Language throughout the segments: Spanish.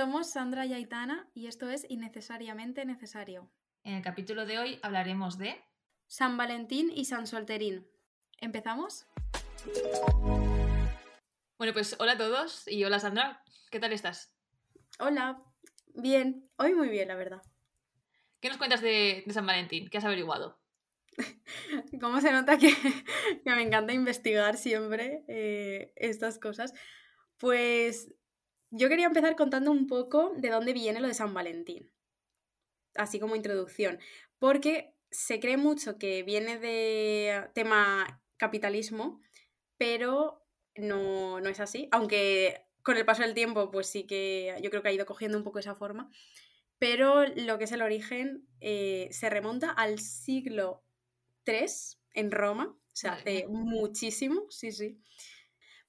Somos Sandra y Aitana y esto es Innecesariamente Necesario. En el capítulo de hoy hablaremos de San Valentín y San Solterín. ¿Empezamos? Bueno, pues hola a todos y hola Sandra, ¿qué tal estás? Hola, bien, hoy muy bien, la verdad. ¿Qué nos cuentas de, San Valentín? ¿Qué has averiguado? ¿Cómo se nota que, me encanta investigar siempre eh, estas cosas? Pues yo quería empezar contando un poco de dónde viene lo de San Valentín, así como introducción, porque se cree mucho que viene de tema capitalismo, pero no, no es así, aunque con el paso del tiempo, pues sí que yo creo que ha ido cogiendo un poco esa forma, pero lo que es el origen eh, se remonta al siglo III en Roma, o sea, hace muchísimo, sí, sí.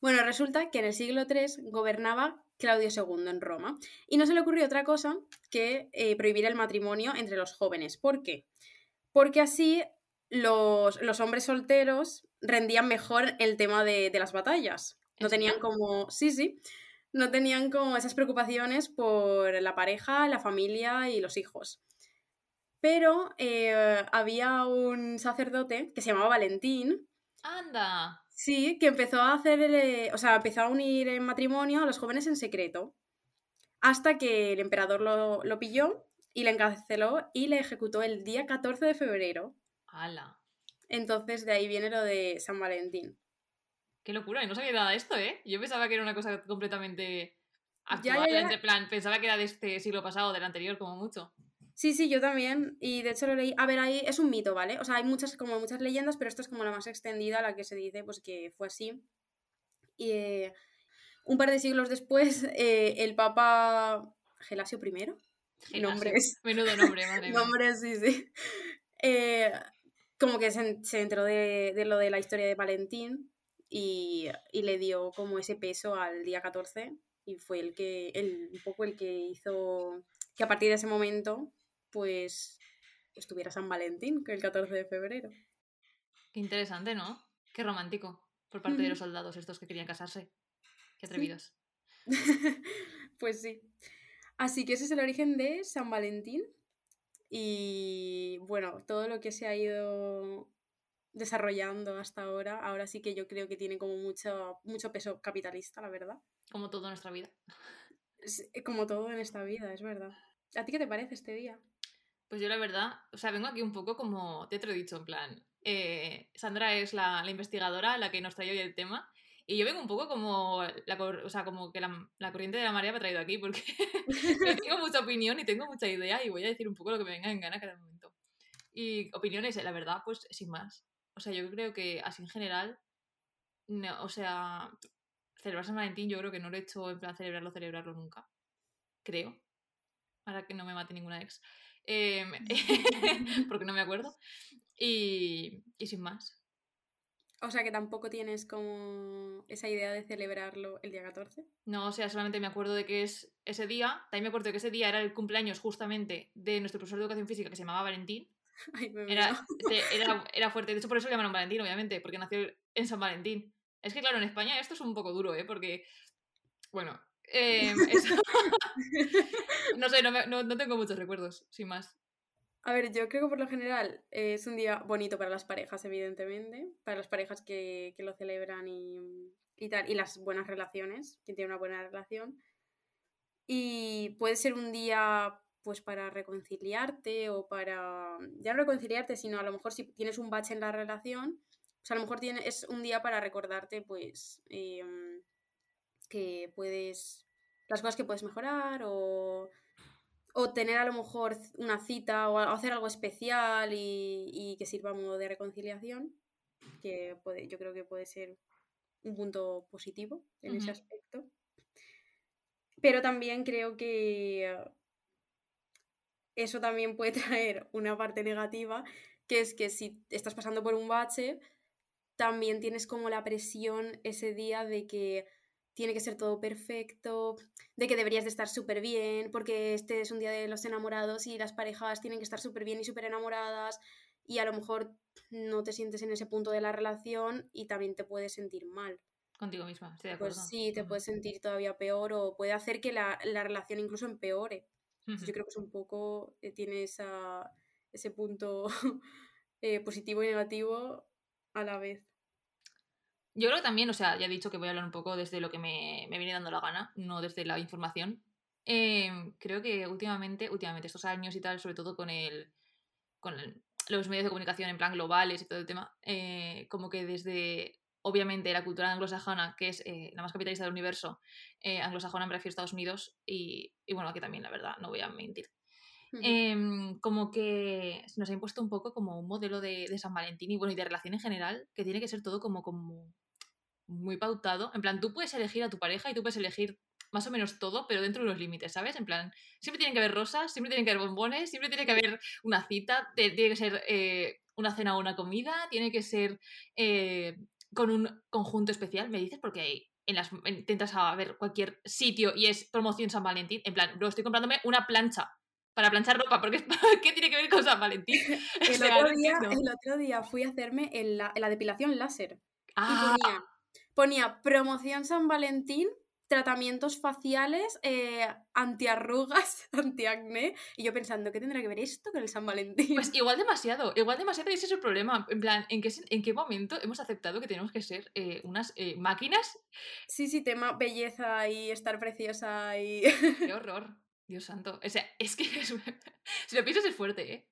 Bueno, resulta que en el siglo III gobernaba Claudio II en Roma. Y no se le ocurrió otra cosa que eh, prohibir el matrimonio entre los jóvenes. ¿Por qué? Porque así los, los hombres solteros rendían mejor el tema de, de las batallas. No tenían como. Sí, sí. No tenían como esas preocupaciones por la pareja, la familia y los hijos. Pero eh, había un sacerdote que se llamaba Valentín. ¡Anda! Sí, que empezó a hacer, o sea, empezó a unir en matrimonio a los jóvenes en secreto, hasta que el emperador lo, pilló y le encarceló y le ejecutó el día 14 de febrero. ¡Hala! Entonces de ahí viene lo de San Valentín. Qué locura, y no sabía nada de esto, ¿eh? Yo pensaba que era una cosa completamente actual, ya, plan, pensaba que era de este siglo pasado, del anterior, como mucho. Sí, sí, yo también. Y de hecho lo leí. A ver, ahí es un mito, ¿vale? O sea, hay muchas, como muchas leyendas, pero esto es como la más extendida, la que se dice pues que fue así. Y eh, un par de siglos después, eh, el Papa Gelasio I. Nombres. Menudo nombre, madre Nombres, sí, sí. Eh, como que se, enteró de, lo de la historia de Valentín y, y, le dio como ese peso al día 14 y fue el que, el, un poco el que hizo que a partir de ese momento pues estuviera San Valentín, que el 14 de febrero. Qué interesante, ¿no? Qué romántico por parte de los soldados estos que querían casarse. Qué atrevidos. pues sí. Así que ese es el origen de San Valentín. Y bueno, todo lo que se ha ido desarrollando hasta ahora, ahora sí que yo creo que tiene como mucho, mucho peso capitalista, la verdad. Como todo en nuestra vida. Como todo en esta vida, es verdad. ¿A ti qué te parece este día? Pues yo la verdad, o sea, vengo aquí un poco como te he dicho, en plan, eh, Sandra es la, investigadora, la que nos trae hoy el tema, y yo vengo un poco como, la, o sea, como que la, corriente de la marea me ha traído aquí, porque tengo mucha opinión y tengo mucha idea y voy a decir un poco lo que me venga en gana cada momento. Y opiniones, la verdad, pues sin más. O sea, yo creo que así en general, no, o sea, celebrar San Valentín yo creo que no lo he hecho en plan celebrarlo, celebrarlo nunca. Creo. Ahora que no me mate ninguna ex. Em, porque no me acuerdo. Y, y sin más. O sea que tampoco tienes como esa idea de celebrarlo el día 14. No, o sea, solamente me acuerdo de que es ese día. También me acuerdo de que ese día era el cumpleaños justamente de nuestro profesor de educación física que se llamaba Valentín. era, era, era, fuerte. De hecho, por eso le llamaron Valentín, obviamente, porque nació en San Valentín. Es que, claro, en España esto es un poco duro, ¿eh? Porque, bueno, eh, no sé, no, tengo muchos recuerdos, sin más. A ver, yo creo que por lo general es un día bonito para las parejas, evidentemente, para las parejas que, lo celebran y, y, tal, y las buenas relaciones, quien tiene una buena relación. Y puede ser un día pues para reconciliarte o para, ya no reconciliarte, sino a lo mejor si tienes un bache en la relación, pues a lo mejor tiene, es un día para recordarte pues em, que puedes, las cosas que puedes mejorar o, o tener a lo mejor una cita o hacer algo especial y, que sirva a modo de reconciliación, que puede, yo creo que puede ser un punto positivo en ese aspecto. Pero también creo que eso también puede traer una parte negativa, que es que si estás pasando por un bache, también tienes como la presión ese día de que tiene que ser todo perfecto, de que deberías de estar súper bien, porque este es un día de los enamorados y las parejas tienen que estar súper bien y súper enamoradas y a lo mejor no te sientes en ese punto de la relación y también te puedes sentir mal. contigo misma, estoy de acuerdo. Pues sí, te puedes sentir todavía peor o puede hacer que la, la relación incluso empeore. Yo creo que es un poco, eh, tiene esa, ese punto eh, positivo y negativo a la vez. Yo creo que también, o sea, ya he dicho que voy a hablar un poco desde lo que me, me viene dando la gana, no desde la información. Em, creo que últimamente, últimamente, estos años y tal, sobre todo con el. con los medios de comunicación en plan globales y todo el tema, eh, como que desde obviamente la cultura anglosajona, que es eh, la más capitalista del universo, eh, anglosajona me refiero a Estados Unidos y, y, bueno, aquí también, la verdad, no voy a mentir. Em, como que nos ha impuesto un poco como un modelo de, de, San Valentín y bueno, y de relación en general, que tiene que ser todo como, como muy pautado. En plan, tú puedes elegir a tu pareja y tú puedes elegir más o menos todo, pero dentro de los límites, ¿sabes? En plan, siempre tienen que haber rosas, siempre tienen que haber bombones, siempre tiene que haber una cita, tiene que ser eh, una cena o una comida, tiene que ser eh, con un conjunto especial, me dices, porque en las, intentas a ver cualquier sitio y es promoción San Valentín, en plan, bro, estoy comprándome una plancha para planchar ropa, porque ¿qué tiene que ver con San Valentín? el, otro, día, el otro, día, fui a hacerme en la, la depilación láser. Ah. Y ponía, ponía promoción San Valentín tratamientos faciales, eh, antiarrugas, antiacné. Y yo pensando, ¿qué tendrá que ver esto con el San Valentín? Pues igual demasiado, igual demasiado y ese es el problema. En plan, ¿en qué, en qué momento hemos aceptado que tenemos que ser eh, unas eh, máquinas? Sí, sí, tema belleza y estar preciosa y... Qué horror, Dios santo. O sea, es que si lo piensas es fuerte, ¿eh?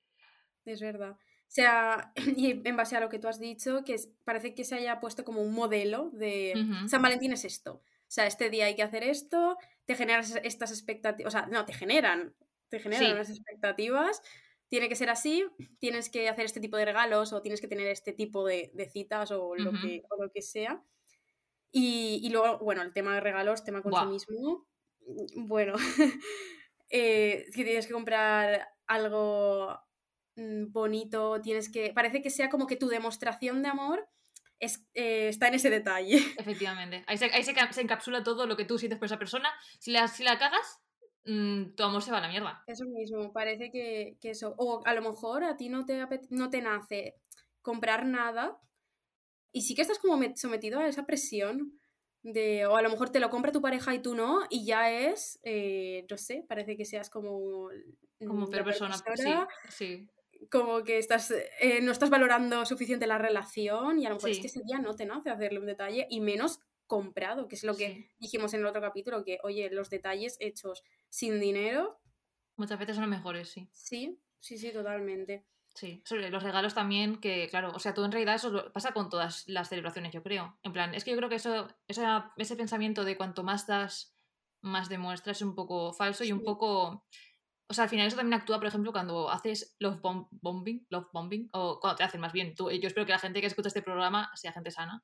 Es verdad. O sea, y en base a lo que tú has dicho, que parece que se haya puesto como un modelo de San Valentín es esto. O sea, este día hay que hacer esto, te generan estas expectativas, o sea, no, te generan, te generan unas expectativas, tiene que ser así, tienes que hacer este tipo de regalos o tienes que tener este tipo de, citas o lo, que, o lo que sea. Y, y, luego, bueno, el tema de regalos, tema consumismo, bueno, eh, que tienes que comprar algo mm, bonito, tienes que, parece que sea como que tu demostración de amor es, eh, está en ese detalle. Efectivamente. Ahí, se, ahí se, encapsula todo lo que tú sientes por esa persona. Si la, si la cagas, mmm, tu amor se va a la mierda. Eso mismo, parece que, que, eso. O a lo mejor a ti no te, no te nace comprar nada y sí que estás como sometido a esa presión. De, o a lo mejor te lo compra tu pareja y tú no, y ya es, eh, no sé, parece que seas como. Como peor persona. Sí, sí como que estás, eh, no estás valorando suficiente la relación y a lo mejor es que ese día no te nace hacerle un detalle y menos comprado, que es lo que dijimos en el otro capítulo, que oye, los detalles hechos sin dinero. Muchas veces son los mejores, sí. Sí, sí, sí, totalmente. Sí, sobre los regalos también, que claro, o sea, tú en realidad eso pasa con todas las celebraciones, yo creo. En plan, es que yo creo que eso, ese pensamiento de cuanto más das, más demuestras es un poco falso y un poco o sea, al final eso también actúa, por ejemplo, cuando haces love bombing, love bombing, o cuando te hacen más bien. Tú, yo espero que la gente que escucha este programa sea gente sana.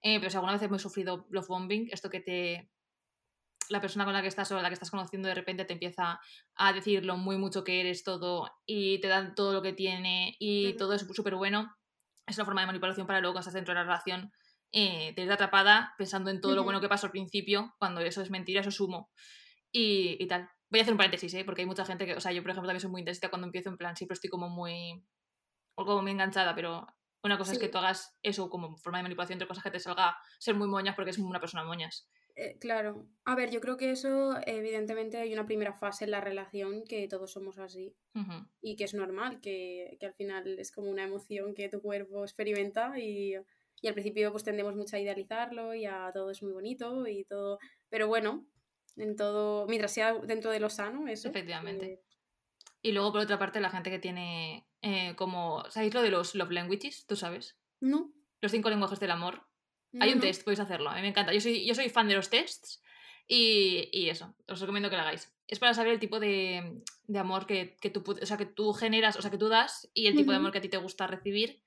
Eh, pero si alguna vez hemos sufrido love bombing, esto que te. La persona con la que estás o la que estás conociendo de repente te empieza a decir lo muy mucho que eres todo y te dan todo lo que tiene y todo es súper bueno. Es una forma de manipulación para luego cuando estás dentro de la relación eh, te atrapada pensando en todo lo bueno que pasó al principio, cuando eso es mentira, eso es humo. Y, y tal. Voy a hacer un paréntesis, ¿eh? porque hay mucha gente que, o sea, yo por ejemplo también soy muy intensa cuando empiezo en plan, siempre estoy como muy, o como muy enganchada, pero una cosa es que tú hagas eso como forma de manipulación, otra cosa es que te salga ser muy moñas porque es una persona moñas. Eh, claro. A ver, yo creo que eso, evidentemente, hay una primera fase en la relación que todos somos así. Y que es normal, que, que, al final es como una emoción que tu cuerpo experimenta y, y, al principio pues tendemos mucho a idealizarlo y a todo es muy bonito y todo. Pero bueno, en todo, mientras sea dentro de lo sano, eso. Efectivamente. Eh, y luego, por otra parte, la gente que tiene eh, como, ¿sabéis lo de los love languages? ¿Tú sabes? No. Los cinco lenguajes del amor. Hay un test, podéis hacerlo. A mí me encanta. Yo soy, yo soy fan de los tests y, y eso, os recomiendo que lo hagáis. Es para saber el tipo de, de amor que, que, tú, o sea, que tú generas, o sea, que tú das y el tipo de amor que a ti te gusta recibir.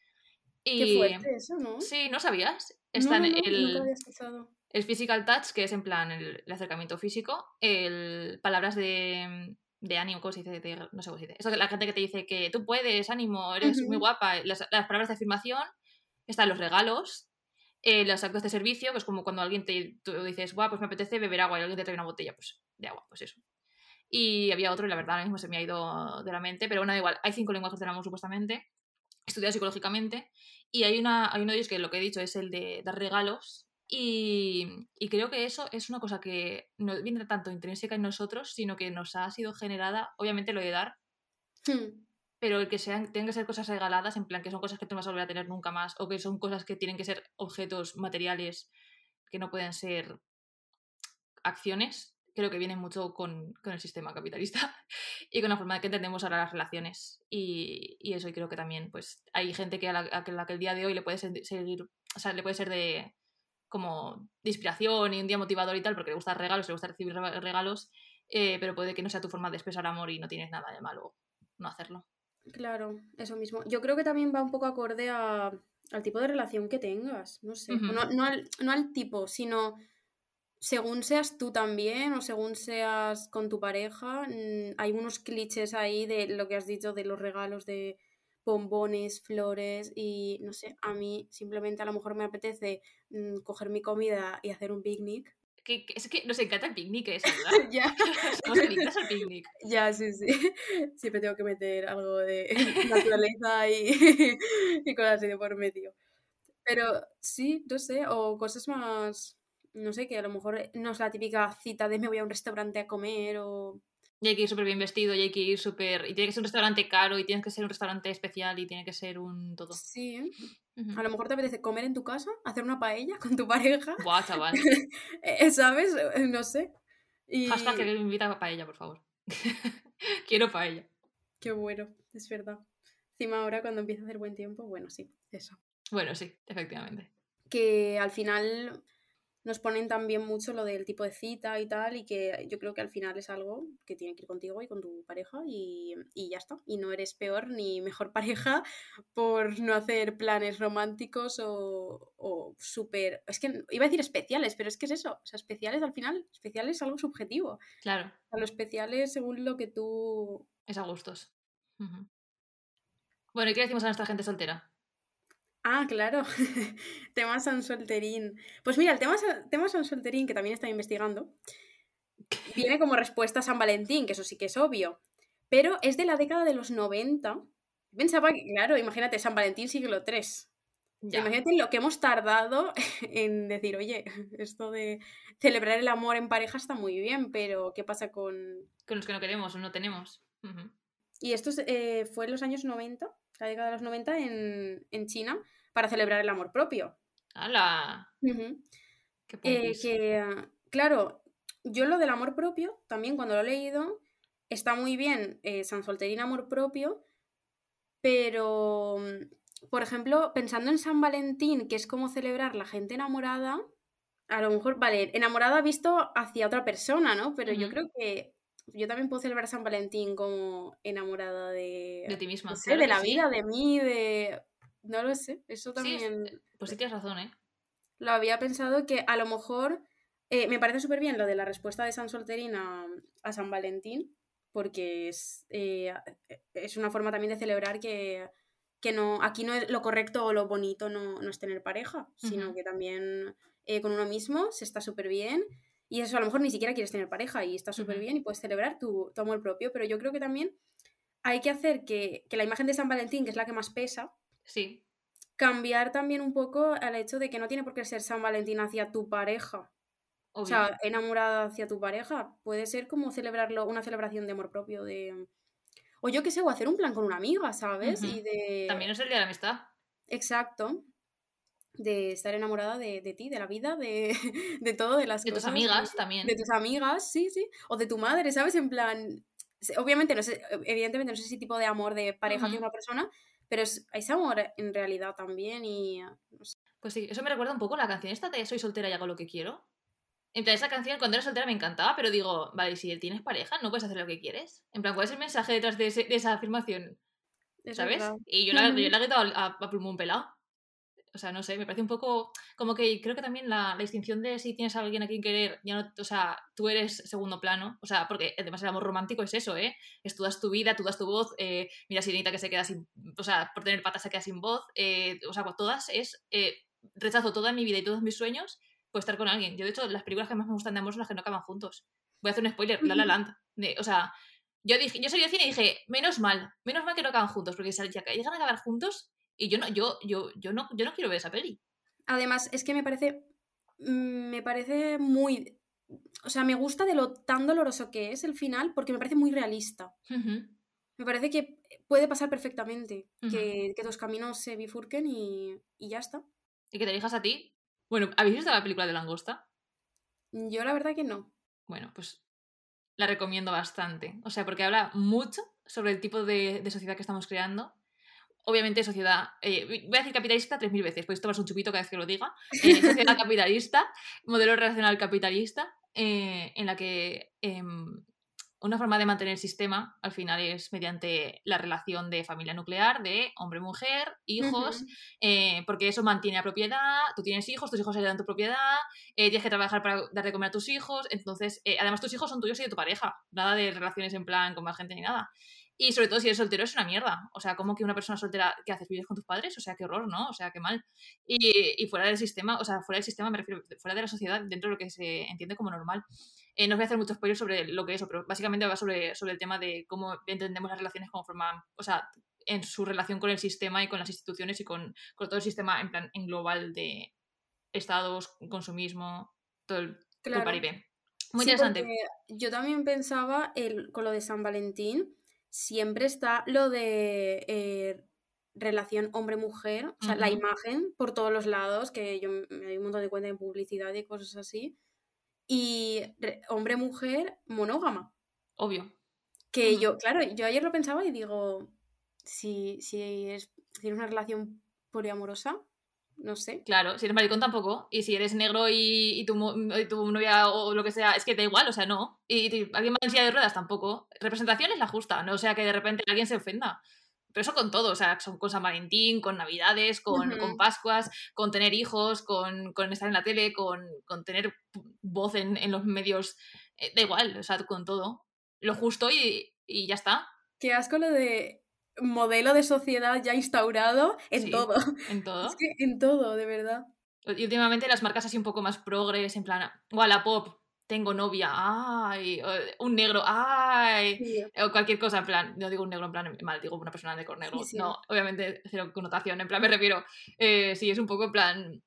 Y... Qué fuerte eso, ¿no? Sí, ¿no sabías? Está en el el physical touch, que es en plan el, acercamiento físico, el palabras de, de ánimo, ¿cómo se dice? no sé cómo se dice. Eso, la gente que te dice que tú puedes, ánimo, eres muy guapa. Las, palabras de afirmación, están los regalos, eh, los actos de servicio, que es como cuando alguien te tú dices, guau, pues me apetece beber agua y alguien te trae una botella pues, de agua, pues eso. Y había otro, y la verdad, ahora mismo se me ha ido de la mente, pero bueno, da igual, hay cinco lenguajes del amor supuestamente, estudiados psicológicamente, y hay, una, hay uno de ellos que lo que he dicho es el de dar regalos, Y, y, creo que eso es una cosa que no viene tanto intrínseca en nosotros, sino que nos ha sido generada, obviamente lo de dar, hmm. pero el que sean, tengan que ser cosas regaladas, en plan que son cosas que tú no vas a volver a tener nunca más, o que son cosas que tienen que ser objetos materiales que no pueden ser acciones, creo que viene mucho con, con, el sistema capitalista y con la forma de que entendemos ahora las relaciones. Y, y eso, y creo que también, pues, hay gente que a la, que el día de hoy le puede seguir, o sea, le puede ser de como de inspiración y un día motivador y tal, porque le gusta regalos, le gusta recibir regalos, eh, pero puede que no sea tu forma de expresar amor y no tienes nada de malo no hacerlo. Claro, eso mismo. Yo creo que también va un poco acorde a, al tipo de relación que tengas, no sé, no, no, al, no al tipo, sino según seas tú también o según seas con tu pareja, mm, hay unos clichés ahí de lo que has dicho de los regalos de bombones, flores y no sé, a mí simplemente a lo mejor me apetece mm, coger mi comida y hacer un picnic. Que, es que nos encanta el picnic, ¿eh? ¿verdad? ya. Somos adictas al picnic. Ya, sí, sí. Siempre tengo que meter algo de naturaleza y, y cosas así de por medio. Pero sí, no sé, o cosas más no sé, que a lo mejor no es la típica cita de me voy a un restaurante a comer o... Y hay que ir súper bien vestido, y hay que ir súper... Y tiene que ser un restaurante caro, y tiene que ser un restaurante especial, y tiene que ser un todo. Sí. A lo mejor te apetece comer en tu casa, hacer una paella con tu pareja. Buah, chaval. Eh, ¿Sabes? Eh, no sé. Y... Hashtag que me invita a paella, por favor. Quiero paella. Qué bueno, es verdad. Encima ahora cuando empieza a hacer buen tiempo, bueno, sí, eso. Bueno, sí, efectivamente. Que al final nos ponen también mucho lo del tipo de cita y tal, y que yo creo que al final es algo que tiene que ir contigo y con tu pareja y, y ya está. Y no eres peor ni mejor pareja por no hacer planes románticos o, o súper... Es que iba a decir especiales, pero es que es eso. O sea, especiales al final, especiales es algo subjetivo. Claro. A lo especiales según lo que tú... Es a gustos. Bueno, ¿y qué decimos a nuestra gente soltera? Ah, claro. tema San Solterín. Pues mira, el tema, tema San Solterín, que también estoy investigando, viene como respuesta a San Valentín, que eso sí que es obvio. Pero es de la década de los 90. Pensaba que, claro, imagínate, San Valentín siglo III. Imagínate lo que hemos tardado en decir, oye, esto de celebrar el amor en pareja está muy bien, pero ¿qué pasa con... Con los que no queremos o no tenemos. Y esto eh, fue en los años 90 la década de los 90 en, China para celebrar el amor propio. ¡Hala! Eh, que, claro, yo lo del amor propio, también cuando lo he leído, está muy bien eh, San Solterín Amor Propio, pero, por ejemplo, pensando en San Valentín, que es como celebrar la gente enamorada, a lo mejor, vale, enamorada visto hacia otra persona, ¿no? Pero yo creo que yo también puedo celebrar San Valentín como enamorada de... De ti misma. de la vida, de mí, de... No lo sé, eso también... Sí, pues sí tienes razón, ¿eh? Lo había pensado que a lo mejor... Eh, me parece súper bien lo de la respuesta de San Solterín a, San Valentín, porque es, eh, es una forma también de celebrar que, que no, aquí no es lo correcto o lo bonito no, no es tener pareja, sino que también eh, con uno mismo se está súper bien y eso a lo mejor ni siquiera quieres tener pareja y está súper bien y puedes celebrar tu, amor propio, pero yo creo que también hay que hacer que, la imagen de San Valentín, que es la que más pesa, sí. cambiar también un poco al hecho de que no tiene por qué ser San Valentín hacia tu pareja. O sea, enamorada hacia tu pareja. Puede ser como celebrarlo, una celebración de amor propio, de... O yo qué sé, o hacer un plan con una amiga, ¿sabes? Y de... También es el día de la amistad. Exacto de estar enamorada de, ti, de la vida, de, de todo, de las de tus amigas también. De tus amigas, sí, sí. O de tu madre, ¿sabes? En plan, obviamente, no sé, evidentemente no sé si tipo de amor de pareja de una persona, pero es, ese amor en realidad también y... Pues sí, eso me recuerda un poco la canción esta de Soy soltera y hago lo que quiero. En plan, esa canción cuando era soltera me encantaba, pero digo, vale, si tienes pareja, no puedes hacer lo que quieres. En plan, ¿cuál es el mensaje detrás de, esa afirmación? ¿Sabes? Y yo la, yo he gritado a, a, a pulmón pelado o sea, no sé, me parece un poco como que creo que también la, distinción de si tienes a alguien a quien querer, ya no, o sea, tú eres segundo plano, o sea, porque además el amor romántico es eso, ¿eh? Es tú das tu vida, tú das tu voz, eh, mira Sirenita que se queda sin, o sea, por tener patas se queda sin voz, eh, o sea, todas es, eh, rechazo toda mi vida y todos mis sueños por estar con alguien. Yo, de hecho, las películas que más me gustan de amor son las que no acaban juntos. Voy a hacer un spoiler, La La Land. o sea, yo dije, yo salí de cine y dije, menos mal, menos mal que no acaban juntos, porque si llegan a acabar juntos, y yo no, yo, yo, yo no, yo no quiero ver esa peli. Además, es que me parece mm, me parece muy... O sea, me gusta de lo tan doloroso que es el final porque me parece muy realista. Me parece que puede pasar perfectamente, que, que, tus caminos se bifurquen y, y, ya está. ¿Y que te elijas a ti? Bueno, ¿habéis visto la película de Langosta? Yo la verdad que no. Bueno, pues la recomiendo bastante. O sea, porque habla mucho sobre el tipo de, de sociedad que estamos creando obviamente sociedad, eh, voy a decir capitalista tres mil veces, pues tomas un chupito cada vez que lo diga, eh, sociedad capitalista, modelo relacional capitalista, eh, en la que em, una forma de mantener el sistema al final es mediante la relación de familia nuclear, de hombre-mujer, hijos, porque eso mantiene la propiedad, tú tienes hijos, tus hijos heredan tu propiedad, tienes que trabajar para dar de comer a tus hijos, entonces, además tus hijos son tuyos y de tu pareja, nada de relaciones en plan con más gente ni nada. Y sobre todo si eres soltero es una mierda. O sea, como que una persona soltera, ¿qué haces? ¿Vives con tus padres? O sea, qué horror, ¿no? O sea, qué mal. Y, fuera del sistema, o sea, fuera del sistema me refiero, fuera de la sociedad, dentro de lo que se entiende como normal. Eh, no os voy a hacer mucho spoiler sobre lo que es eso, pero básicamente va sobre, sobre el tema de cómo entendemos las relaciones como forman, o sea, en su relación con el sistema y con las instituciones y con, con todo el sistema en plan en global de estados, consumismo, todo el, claro. Muy interesante. Yo también pensaba el, con lo de San Valentín siempre está lo de eh, relación hombre-mujer, o sea, la imagen por todos los lados, que yo me doy un montón de cuenta en publicidad y cosas así. Y hombre-mujer monógama. Obvio. Que yo, claro, yo ayer lo pensaba y digo, si, si es, tienes una relación poliamorosa, no sé. Claro, si eres maricón tampoco. Y si eres negro y, tu, novia o lo que sea, es que da igual, o sea, no. Y, alguien más en silla de ruedas tampoco. Representación es la justa, no o sea que de repente alguien se ofenda. Pero eso con todo, o sea, con San Valentín, con Navidades, con, con Pascuas, con tener hijos, con, estar en la tele, con, tener voz en, los medios. Eh, da igual, o sea, con todo. Lo justo y, y ya está. Qué asco lo de modelo de sociedad ya instaurado en todo. En todo. Es que en todo, de verdad. Y últimamente las marcas así un poco más progres, en plan, Wallapop, tengo novia, ay, un negro, ay, o cualquier cosa, en plan, no digo un negro en plan mal, digo una persona de color negro, no, obviamente cero connotación, en plan me refiero, eh, sí, es un poco en plan,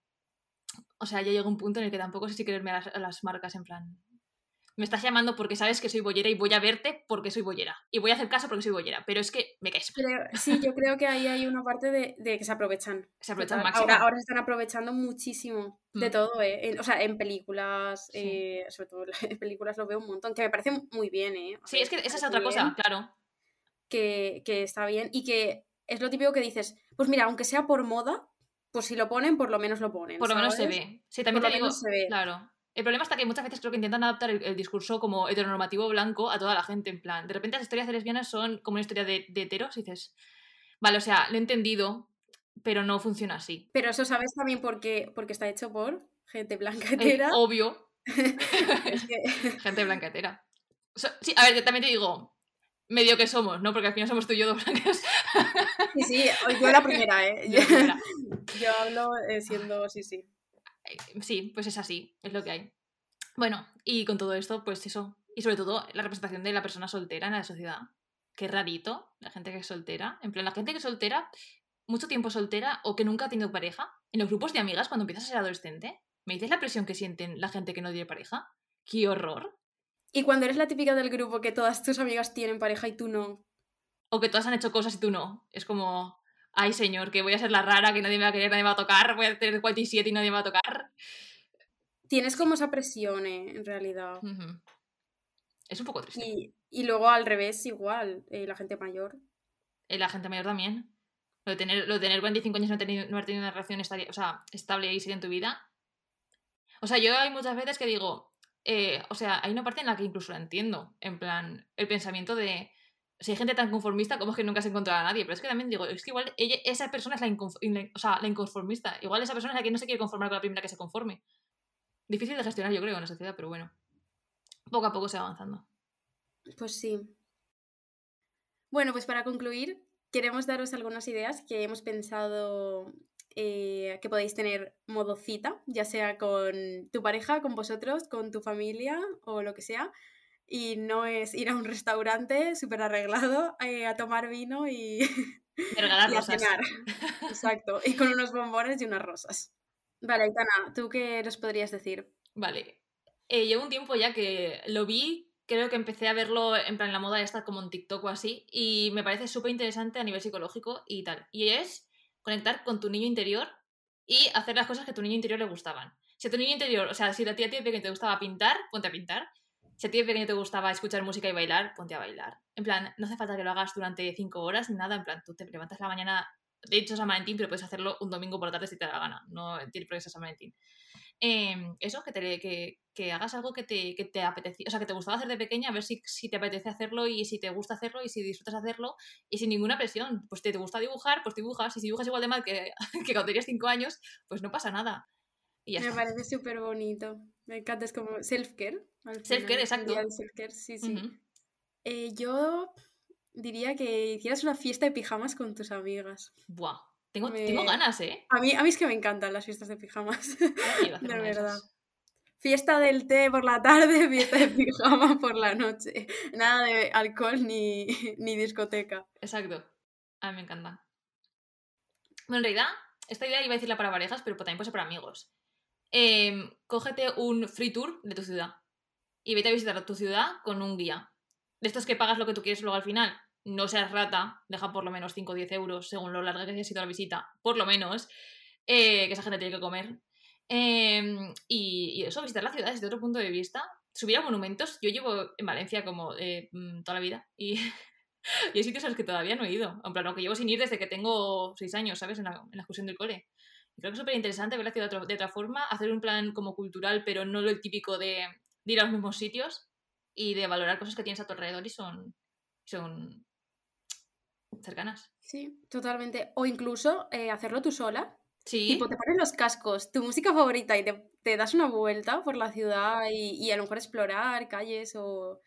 o sea, ya llega un punto en el que tampoco sé si quererme a las marcas en plan, me estás llamando porque sabes que soy bollera y voy a verte porque soy bollera. Y voy a hacer caso porque soy bollera, pero es que me caes. sí, yo creo que ahí hay una parte de, que se aprovechan. Se aprovechan máximo. Ahora, se están aprovechando muchísimo de mm. todo, ¿eh? o sea, en películas, eh, sobre todo en películas lo veo un montón, que me parece muy bien, ¿eh? sí, es que esa es otra cosa, claro. Que, está bien y que es lo típico que dices, pues mira, aunque sea por moda, pues si lo ponen, por lo menos lo ponen. Por lo menos se ve. Sí, también te digo, se ve. claro. El problema está que muchas veces creo que intentan adaptar el, discurso como heteronormativo blanco a toda la gente, en plan, de repente las historias de lesbianas son como una historia de, de heteros y dices, vale, o sea, lo he entendido, pero no funciona así. Pero eso sabes también porque, porque está hecho por gente blanca hetera. obvio. gente blanca hetera. sí, a ver, también te digo, medio que somos, ¿no? Porque al final somos tú y yo dos blancas. sí, sí, yo la primera, ¿eh? Yo, yo hablo eh, siendo, sí, sí. Eh, sí, pues es así, es lo que hay. Bueno, y con todo esto, pues eso. Y sobre todo la representación de la persona soltera en la sociedad. Qué rarito, la gente que es soltera. En plan, la gente que es soltera, mucho tiempo soltera o que nunca ha tenido pareja. En los grupos de amigas, cuando empiezas a ser adolescente, ¿me dices la presión que sienten la gente que no tiene pareja? ¡Qué horror! Y cuando eres la típica del grupo que todas tus amigas tienen pareja y tú no. O que todas han hecho cosas y tú no. Es como ay señor, que voy a ser la rara, que nadie me va a querer, nadie me va a tocar, voy a tener 47 y nadie me va a tocar. Tienes como esa presión, eh, en realidad. Es un poco triste. Y, luego al revés, igual, eh, la gente mayor. Eh, la gente mayor también. Lo de tener, lo de tener 45 años y no, tener, no haber tenido una relación estable, o sea, estable y seria en tu vida. O sea, yo hay muchas veces que digo, o sea, hay una parte en la que incluso la entiendo, en plan, el pensamiento de, si hay gente tan conformista, ¿cómo es que nunca se encontrado a nadie? Pero es que también digo, es que igual esa persona es la, inconformista. Igual esa persona es la que no se quiere conformar con la primera que se conforme. Difícil de gestionar, yo creo, en la sociedad, pero bueno. Poco a poco se va avanzando. Pues sí. Bueno, pues para concluir, queremos daros algunas ideas que hemos pensado eh, que podéis tener modo cita, ya sea con tu pareja, con vosotros, con tu familia o lo que sea y no es ir a un restaurante súper arreglado eh, a tomar vino y, y, a cenar. Exacto, y con unos bombones y unas rosas. Vale, Aitana, ¿tú qué nos podrías decir? Vale. Eh, llevo un tiempo ya que lo vi, creo que empecé a verlo en plan la moda esta como en TikTok o así, y me parece súper interesante a nivel psicológico y tal. Y es conectar con tu niño interior y hacer las cosas que a tu niño interior le gustaban. Si a tu niño interior, o sea, si a ti a ti te gustaba pintar, ponte a pintar. Si a ti de pequeño te gustaba escuchar música y bailar, ponte a bailar. En plan, no hace falta que lo hagas durante cinco horas ni nada, en plan, tú te levantas la mañana, de hecho es San Valentín, pero puedes hacerlo un domingo por la tarde si te da la gana, no tiene por qué ser San Valentín. Em, eso, que, te, que, que, hagas algo que te, que te apetecía, o sea, que te gustaba hacer de pequeña, a ver si, si, te apetece hacerlo y si te gusta hacerlo y si disfrutas hacerlo y sin ninguna presión. Pues te, te gusta dibujar, pues dibujas, y si dibujas igual de mal que, que cuando tenías cinco años, pues no pasa nada. Y ya Me está. parece súper bonito. Me encanta, es como self-care. Self-care, exacto. Self-care, sí, sí. Uh -huh. eh, yo diría que hicieras una fiesta de pijamas con tus amigas. Buah, tengo, me... tengo ganas, ¿eh? A mí, a mí es que me encantan las fiestas de pijamas. de verdad. Fiesta del té por la tarde, fiesta de pijama por la noche. Nada de alcohol ni, ni discoteca. Exacto. A mí me encanta. Bueno, en realidad, esta idea iba a decirla para parejas, pero también puede ser para amigos. Eh, cógete un free tour de tu ciudad y vete a visitar tu ciudad con un guía. De estos que pagas lo que tú quieres luego al final. No seas rata, deja por lo menos 5 o 10 euros según lo larga que haya sido la visita, por lo menos, eh, que esa gente tiene que comer. Eh, y, eso, visitar la ciudad desde otro punto de vista. Subir a monumentos. Yo llevo en Valencia como eh, toda la vida y, hay sitios a los que todavía no he ido. En plan, que llevo sin ir desde que tengo 6 años, ¿sabes? En la excursión del cole. Creo que es súper interesante ver la ciudad de otra, de otra forma, hacer un plan como cultural, pero no lo típico de, de ir a los mismos sitios y de valorar cosas que tienes a tu alrededor y son, son cercanas. Sí, totalmente. O incluso eh, hacerlo tú sola. Sí. Tipo, te pones los cascos, tu música favorita y te, te das una vuelta por la ciudad y, y, a lo mejor explorar calles o,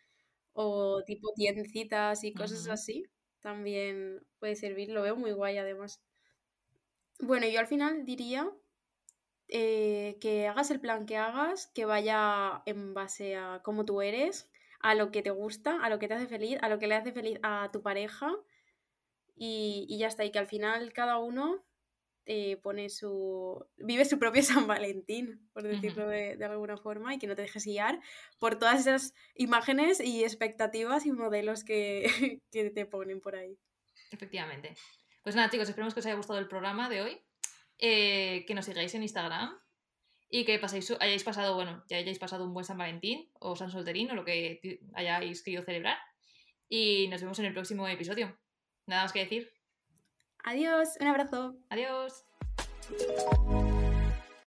o tipo tiendecitas y cosas uh -huh. así. También puede servir, lo veo muy guay además. Bueno, yo al final diría eh, que hagas el plan que hagas, que vaya en base a cómo tú eres, a lo que te gusta, a lo que te hace feliz, a lo que le hace feliz a tu pareja y, y ya está. Y que al final cada uno eh, pone su. vive su propio San Valentín, por decirlo de, alguna forma, y que no te dejes guiar por todas esas imágenes y expectativas y modelos que, que te ponen por ahí. Efectivamente. Pues nada, chicos, esperemos que os haya gustado el programa de hoy. Eh, que nos sigáis en Instagram y que paséis, hayáis pasado, bueno, ya hayáis pasado un buen San Valentín o San Solterín o lo que hayáis querido celebrar. Y nos vemos en el próximo episodio. Nada más que decir. Adiós, un abrazo. Adiós.